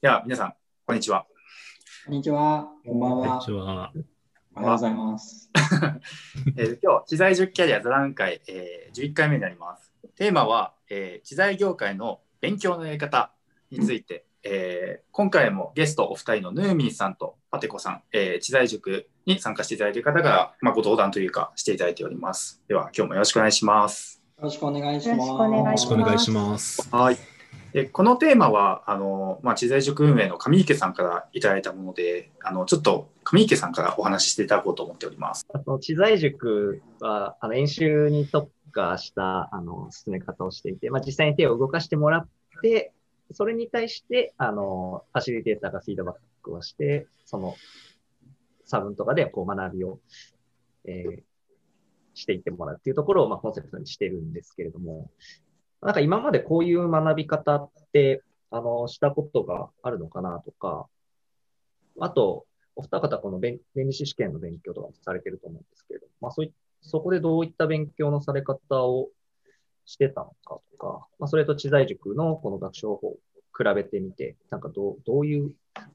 では、皆さん、こんにちは。こんにちは。こんばんは。こんにちは。おはようございます。えー今日、知財塾キャリア座談会、えー11回目になります。テーマは、えー知財業界の勉強のやり方について、えー今回もゲストお二人のヌーミンさんとパテコさん、えー知財塾に参加していただいている方から、まあ、ご登壇というかしていただいております。では、今日もよろしくお願いします。よろしくお願いします。よろしくお願いよろしくお願いします。はい。でこのテーマはあの、まあ、知財塾運営の上池さんからいただいたものであのちょっと上池さんからお話ししていただこうと思っております。あの知財塾は、あの、演習に特化した、あの、進め方をしていて、まあ、実際に手を動かしてもらって、それに対して、あの、ファシリテーターがフィードバックをして、その、差分とかで、こう、学びを、えーしていってもらうっていうところを、まあ、コンセプトにしてるんですけれども、なんか今までこういう学び方って、あの、したことがあるのかなとか、あと、お二方この弁理士試験の勉強とかもされてると思うんですけれど、まあそういそこでどういった勉強のされ方をしてたのかとか、まあそれと知財塾のこの学習方法を比べてみて、なんかどう、どういう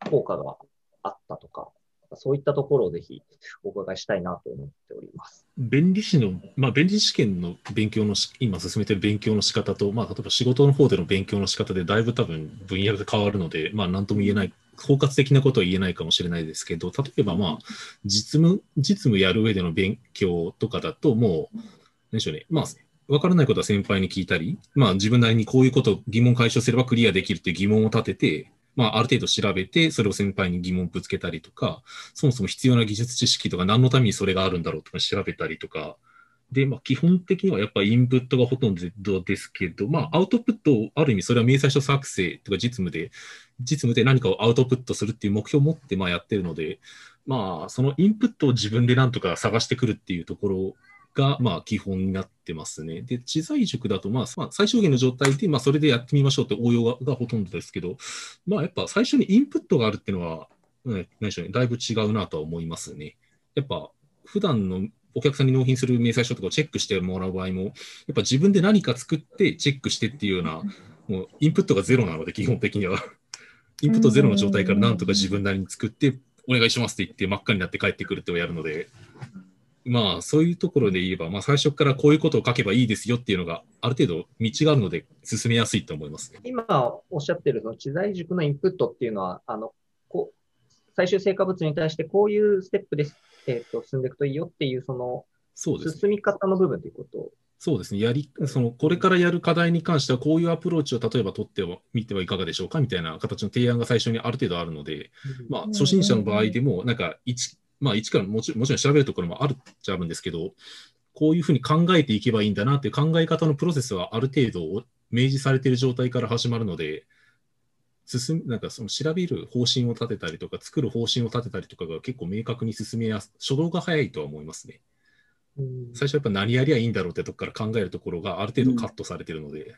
効果があったとか、そういったところをぜひお伺いしたいなと思っております。弁理士の、まあ、弁理士試験の勉強のし、今進めてる勉強の仕方と、まあ、例えば仕事の方での勉強の仕方でだいぶ多分分野が変わるので、まあ、なんとも言えない、包括的なことは言えないかもしれないですけど、例えばまあ、実務、実務やる上での勉強とかだと、もう、何でしょうね、まあ、わからないことは先輩に聞いたり、まあ自分なりにこういうこと疑問解消すればクリアできるっていう疑問を立てて、まあある程度調べて、それを先輩に疑問ぶつけたりとか、そもそも必要な技術知識とか何のためにそれがあるんだろうとか調べたりとか、で、まあ基本的にはやっぱインプットがほとんどですけど、まあアウトプットをある意味それは明細書作成とか実務で、実務で何かをアウトプットするっていう目標を持ってまあやってるので、まあそのインプットを自分でなんとか探してくるっていうところが、まあ、基本になってますね。で、知財塾だと、まあ、まあ、最小限の状態で、まあ、それでやってみましょうって応用がほとんどですけど、まあ、やっぱ最初にインプットがあるっていうのは、うん、何でしょうね、だいぶ違うなとは思いますね。やっぱ、普段のお客さんに納品する明細書とかをチェックしてもらう場合も、やっぱ自分で何か作ってチェックしてっていうような、もうインプットがゼロなので、基本的には。インプットゼロの状態からなんとか自分なりに作って、お願いしますって言って真っ赤になって帰ってくるってをやるので、まあ、そういうところで言えば、まあ、最初からこういうことを書けばいいですよっていうのが、ある程度道があるので、進めやすいと思いますね。今おっしゃってるその知財塾のインプットっていうのは、あの、こう、最終成果物に対してこういうステップで、えっ、と、進んでいくといいよっていう、その、そうですね。進み方の部分ということそうですね。やり、その、これからやる課題に関しては、こういうアプローチを例えば取ってはみてはいかがでしょうかみたいな形の提案が最初にある程度あるので、まあ、初心者の場合でも、なんか、一、まあ、一からもちもちろん調べるところもあるっちゃあるんですけど、こういうふうに考えていけばいいんだなっていう考え方のプロセスはある程度明示されている状態から始まるので、進む、なんかその調べる方針を立てたりとか、作る方針を立てたりとかが結構明確に進めやす、初動が早いとは思いますね。最初はやっぱ何やりゃいいんだろうってとこから考えるところがある程度カットされてるので、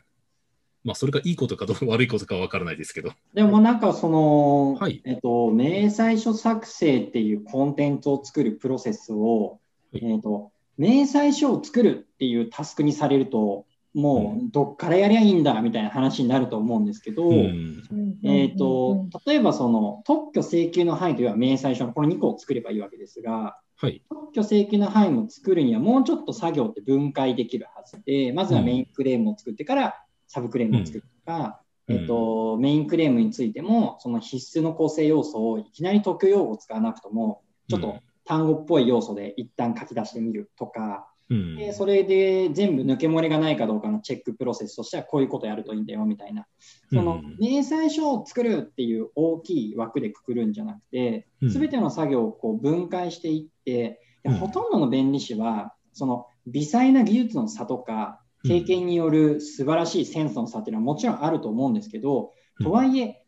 まあそれがいいことかどう悪いことかは分からないですけど。でもなんかその、はいえっと、明細書作成っていうコンテンツを作るプロセスを、はいえっと、明細書を作るっていうタスクにされると、もうどっからやりゃいいんだみたいな話になると思うんですけど、うん。えっと、例えばその特許請求の範囲というのは明細書のこの2個を作ればいいわけですが、はい。特許請求の範囲も作るにはもうちょっと作業って分解できるはずで、まずはメインクレームを作ってからサブクレームを作るとか、うん。えっと、メインクレームについても、その必須の構成要素をいきなり特許用語を使わなくとも、ちょっと単語っぽい要素で一旦書き出してみるとか、うん。でそれで全部抜け漏れがないかどうかのチェックプロセスとしてはこういうことやるといいんだよみたいな、そのうん。明細書を作るっていう大きい枠でくくるんじゃなくて、うん。すべての作業をこう分解していって、ほとんどの弁理士は、その微細な技術の差とか、経験による素晴らしいセンスの差っていうのはもちろんあると思うんですけど、とはいえ、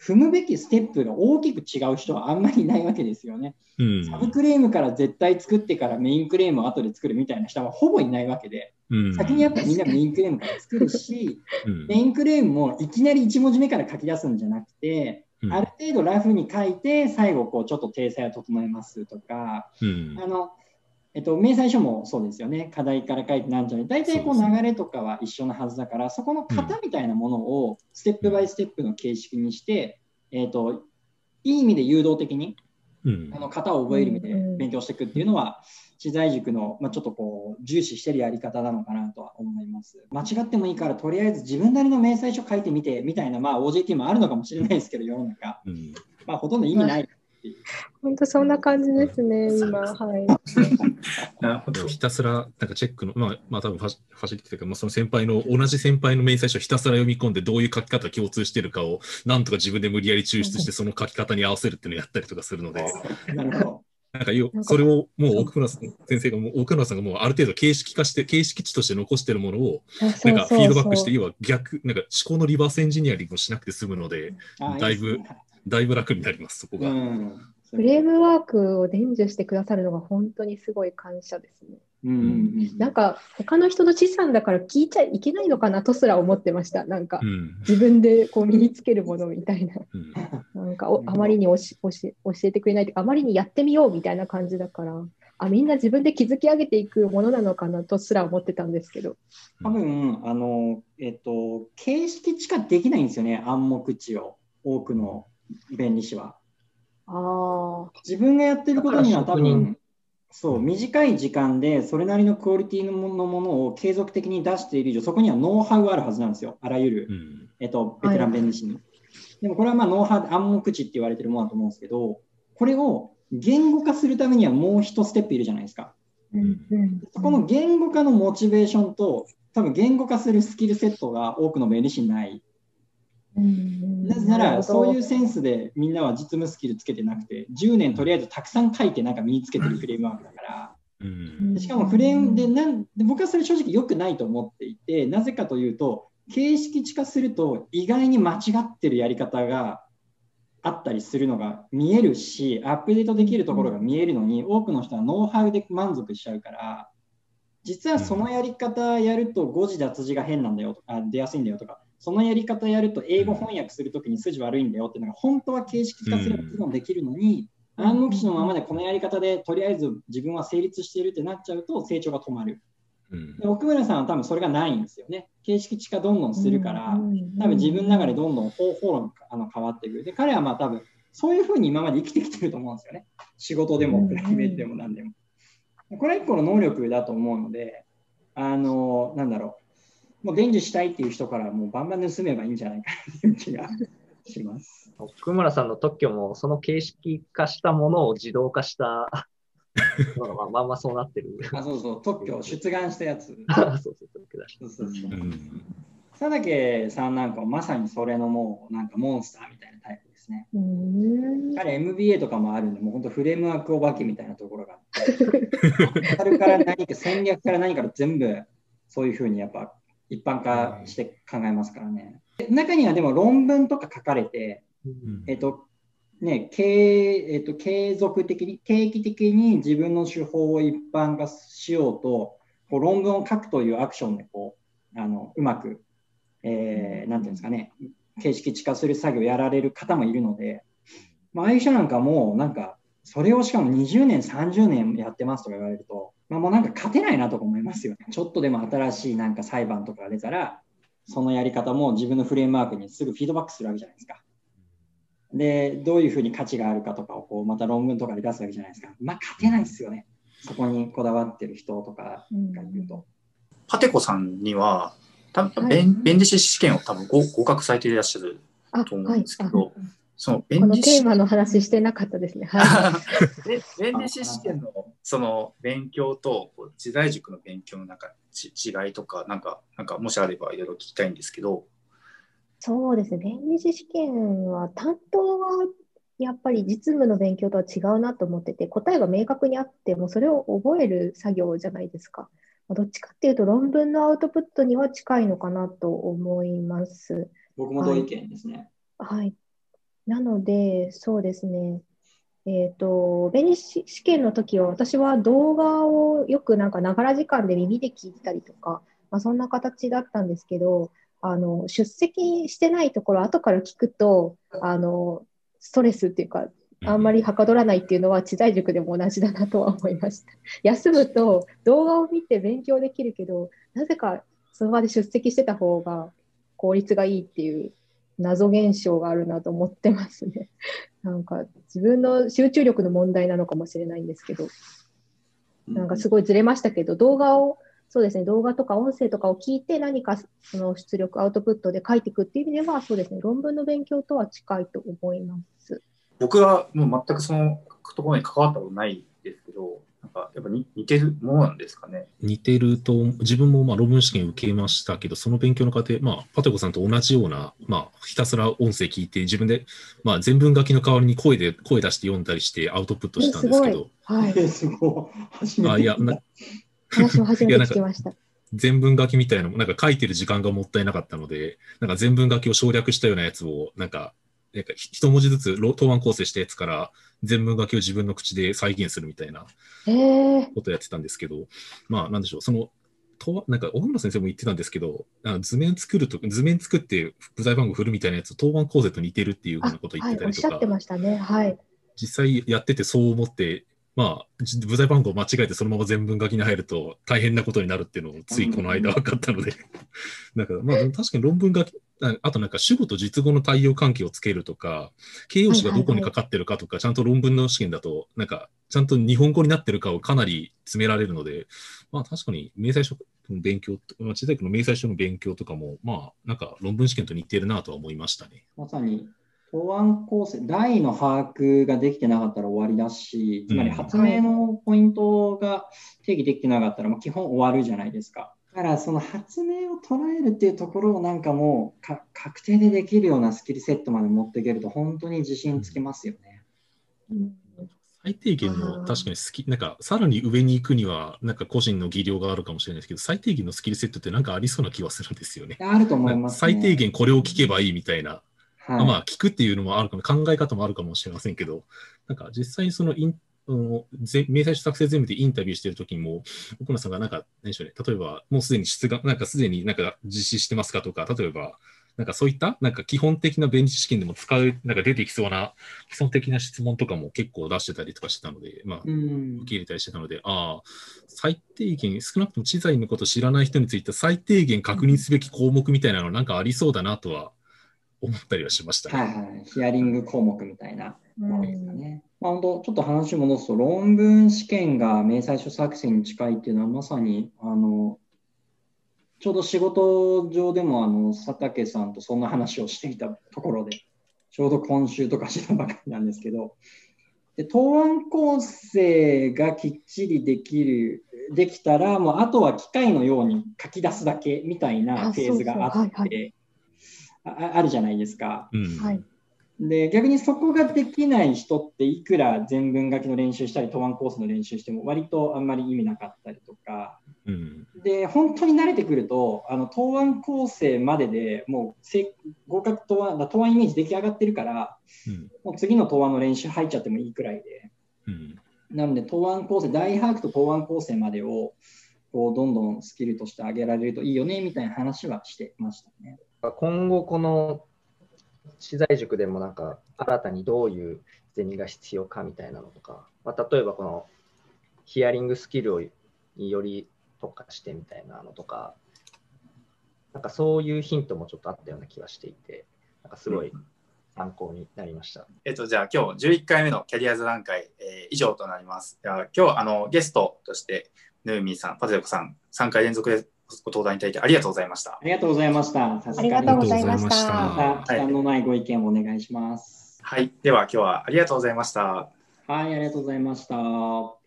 踏むべきステップが大きく違う人はあんまりいないわけですよね。うん。サブクレームから絶対作ってからメインクレームを後で作るみたいな人はほぼいないわけで、うん。先にやっぱみんなメインクレームから作るし、うん。メインクレームもいきなり1文字目から書き出すんじゃなくて、うん。ある程度ラフに書いて、最後こうちょっと体裁を整えますとか、うん。あのえっと、明細書もそうですよね、課題から書いてなんじゃない、大体こう流れとかは一緒なはずだから、そこの型みたいなものをステップバイステップの形式にして、えっ、と、いい意味で誘導的に、うんあの型を覚える意味でうん勉強していくっていうのは、知財塾の、まあ、ちょっとこう重視してるやり方なのかなとは思います。間違ってもいいから、とりあえず自分なりの明細書書いてみてみたいな、まあ、OJT もあるのかもしれないですけど、世の中。うんまあ、ほとんど意味ない。本当そんな感じですね、今。はい。なるほど。ひたすら、なんかチェックの、まあ、まあ、多分ファシファシリティというか、まあ、その先輩の、同じ先輩の明細書をひたすら読み込んで、どういう書き方共通してるかを、なんとか自分で無理やり抽出して、その書き方に合わせるっていうのをやったりとかするので、なるほど。なんかよそれをもう奥村先生がもう奥村さんがもうある程度形式化して形式値として残してるものをなんかフィードバックして要は逆なんか思考のリバースエンジニアリングをしなくて済むのであだいぶだいぶ楽になりますそこが。うん。フレームワークを伝授してくださるのが本当にすごい感謝ですね。うんうんうんなんか他の人の資産だから聞いちゃいけないのかなとすら思ってました。なんかうん自分でこう身につけるものみたいな。うんなんかおあまりにおしおし教えてくれないというか、あまりにやってみようみたいな感じだから、あみんな自分で築き上げていくものなのかなとすら思ってたんですけど。多分、あの、えっと、形式しかできないんですよね、暗黙知を、多くの弁理士は。ああ、自分がやってることには多分、そう、短い時間でそれなりのクオリティのものものを継続的に出している以上、そこにはノウハウがあるはずなんですよ、あらゆる、うんえっと、ベテラン弁理士に。でもこれはまあノウハウ、暗黙知って言われてるものだと思うんですけど、これを言語化するためにはもう一ステップいるじゃないですか。うんうんそこの言語化のモチベーションと、多分言語化するスキルセットが多くの弁理士にない。なぜなら、そういうう。センスでみんなは実務スキルつけてなくて、10年とりあえずたくさん書いてなんか身につけてるフレームワークだから、うん。でしかもフレームでなんで、僕はそれ正直良くないと思っていて、なぜかというと、形式地化すると意外に間違ってるやり方があったりするのが見えるし、アップデートできるところが見えるのに、多くの人はノウハウで満足しちゃうから、実はそのやり方やると誤字脱字が変なんだよとか、出やすいんだよとか、そのやり方やると英語翻訳するときに筋悪いんだよっていうのが本当は形式化すればもちろんできるのに、暗黙知のままでこのやり方でとりあえず自分は成立しているってなっちゃうと成長が止まる。うんで奥村さんは多分それがないんですよね。形式地化どんどんするから、多分自分の中でどんどん方法論があの変わっていく。で、彼はまあ多分そういうふうに今まで生きてきてると思うんですよね。仕事でもプライベートでも何でも。これは一個の能力だと思うので、あの、なんだろう。もう伝授したいっていう人からもうバンバン盗めばいいんじゃないかなっていう気がします。奥村さんの特許もその形式化したものを自動化したまあまあまあまあそうなってる。あ、そうそう、特許を出願したやつ。そうそう、特許だし。そうそうそうう。ん佐竹さんなんかはまさにそれのもうなんかモンスターみたいなタイプですね。うん彼 MBA とかもあるんで、もう本当フレームワークお化けみたいなところがあって、それから何か戦略から何から全部そういうふうにやっぱ一般化して考えますからね。中にはでも論文とか書かれて、うんえっとね、継えっと、継続的に、定期的に自分の手法を一般化しようと、こう論文を書くというアクションでこうあのうまく、えーなんていうんですかね、形式地化する作業をやられる方もいるので、まあ、ああいう人なんかもうなんか、それをしかも20年、30年やってますとか言われると、まあ、もうなんか勝てないなとか思いますよね。ちょっとでも新しいなんか裁判とかが出たら、そのやり方も自分のフレームワークにすぐフィードバックするわけじゃないですか。で、どういうふうに価値があるかとかをこうまた論文とかで出すわけじゃないですか。まあ、勝てないですよね。そこにこだわってる人とかがいると。パテコさんには、多分はい弁弁理士試験を多分合合格されていらっしゃるあと思うんですけどはいそのこの弁理士テーマの話してなかったですね。はで 弁理士試験のその勉強と時代塾の勉強のなんかち違いとかなんかなんかもしあればいろいろ聞きたいんですけど。そうですね。弁理士試験は担当はやっぱり実務の勉強とは違うなと思ってて、答えが明確にあってもそれを覚える作業じゃないですか。まあどっちかっていうと論文のアウトプットには近いのかなと思います。僕も同意見ですね。はい。なので、そうですね。えっ、と、弁理士試験の時は私は動画をよくなんかながら時間で耳で聞いてたりとか、まあ、そんな形だったんですけど、あの、出席してないところ後から聞くと、あの、ストレスっていうか、あんまりはかどらないっていうのは、知財塾でも同じだなとは思いました。休むと動画を見て勉強できるけど、なぜかその場で出席してた方が効率がいいっていう謎現象があるなと思ってますね。なんか自分の集中力の問題なのかもしれないんですけど、なんかすごいずれましたけど、動画を、そうですね、動画とか音声とかを聞いて何かその出力、アウトプットで書いていくっていう意味では、そうですね、論文の勉強とは近いと思います。僕はもう全くそのところに関わったことないですけど、なんかやっぱに似てるものなんですかね？似てると、自分もまあ論文試験受けましたけど、その勉強の過程、まあ、パテコさんと同じような、まあ、ひたすら音声聞いて、自分で、まあ、全文書きの代わりに声で、声出して読んだりしてアウトプットしたんですけど、はい。えすごい。あいやな初めて聞きました。全文書きみたいなのも、なんか書いてる時間がもったいなかったので、なんか全文書きを省略したようなやつを、なんか、なんか一文字ずつろ答案構成したやつから、全文書きを自分の口で再現するみたいなえー、ことをやってたんですけど、まあ、なんでしょう、その、とわなんか、小村先生も言ってたんですけど、図面作ると、図面作って部材番号振るみたいなやつ、答案構成と似てるっていうふうあなことを言はい、ってたりとか、おっしゃってましたね。はい。実際やっててそう思って、まあ、じ部材番号を間違えてそのまま全文書きに入ると大変なことになるっていうのをついこの間分かったので、だからまあ確かに論文書き、ああとなんか主語と実語の対応関係をつけるとか、形容詞がどこにかかってるかとか、ちゃんと論文の試験だと、なんかちゃんと日本語になってるかをかなり詰められるので、まあ確かに明細書の勉強と、まあ、小さいの明細書の勉強とかも、まあなんか論文試験と似てるなとは思いましたね。まさに答案構成、題の把握ができてなかったら終わりだし、つまりうん発明のポイントが定義できてなかったら、まあ、基本終わるじゃないですか。だからその発明を捉えるっていうところをなんかもうか確定でできるようなスキルセットまで持っていけると本当に自信つきますよね。うん最低限の確かに好き、なんかさらに上に行くには、なんか個人の技量があるかもしれないですけど、最低限のスキルセットってなんかありそうな気はするんですよね。あると思います、ね。最低限これを聞けばいいみたいな、はい、まあ聞くっていうのもあるかも、考え方もあるかもしれませんけど、なんか実際にそのイン、あのぜ明細書作成全部でインタビューしてるときにも、奥野さんがなんか、何でしょうね、例えば、もうすでに出願、なんかすでになんか実施してますかとか、例えば、なんかそういった、なんか基本的な弁理士試験でも使う、なんか出てきそうな基礎的な質問とかも結構出してたりとかしてたので、まあ、うん受け入れたりしてたので、ああ、最低限、少なくとも知財のことを知らない人について最低限確認すべき項目みたいなのなんかありそうだなとは思ったりはしましたね。はいはい。ヒアリング項目みたいな。うんですかね。まあ、本当、ちょっと話を戻すと、論文試験が明細書作成に近いっていうのは、まさに、あの、ちょうど仕事上でも、あの、佐竹さんとそんな話をしていたところで、ちょうど今週とかしたばかりなんですけど、で答案構成がきっちりできる、できたら、もうあとは機械のように書き出すだけみたいなあフェーズがあそうそうはいって、ああるじゃないですか。うんはい。で逆にそこができない人っていくら全文書きの練習したり答案コースの練習しても割とあんまり意味なかったりとか。うん。で本当に慣れてくるとあの答案構成まででもうせ合格答案だ答案イメージ出来上がってるからうん。もう次の答案の練習入っちゃってもいいくらいで。うん。なので答案構成大把握と答案構成までをこうどんどんスキルとして上げられるといいよねみたいな話はしてましたね。今後この資材塾でもなんか新たにどういうゼミが必要かみたいなのとか、まあ、例えばこのヒアリングスキルをにより特化してみたいなのとか、なんかそういうヒントもちょっとあったような気がしていて、なんかすごい参考になりました。えっと、じゃあ今日11回目のキャリア座談会、えー以上となります。では今日あのゲストとしてヌーミーさん、パテコさん、3回連続でご登壇いただいてありがとうございましたあ。りがとうございました。さすがにありがとうございましありがとうございましたた。また負担のないご意見をお願いします。はい、では今日はありがとうございました。はい、ありがとうございました。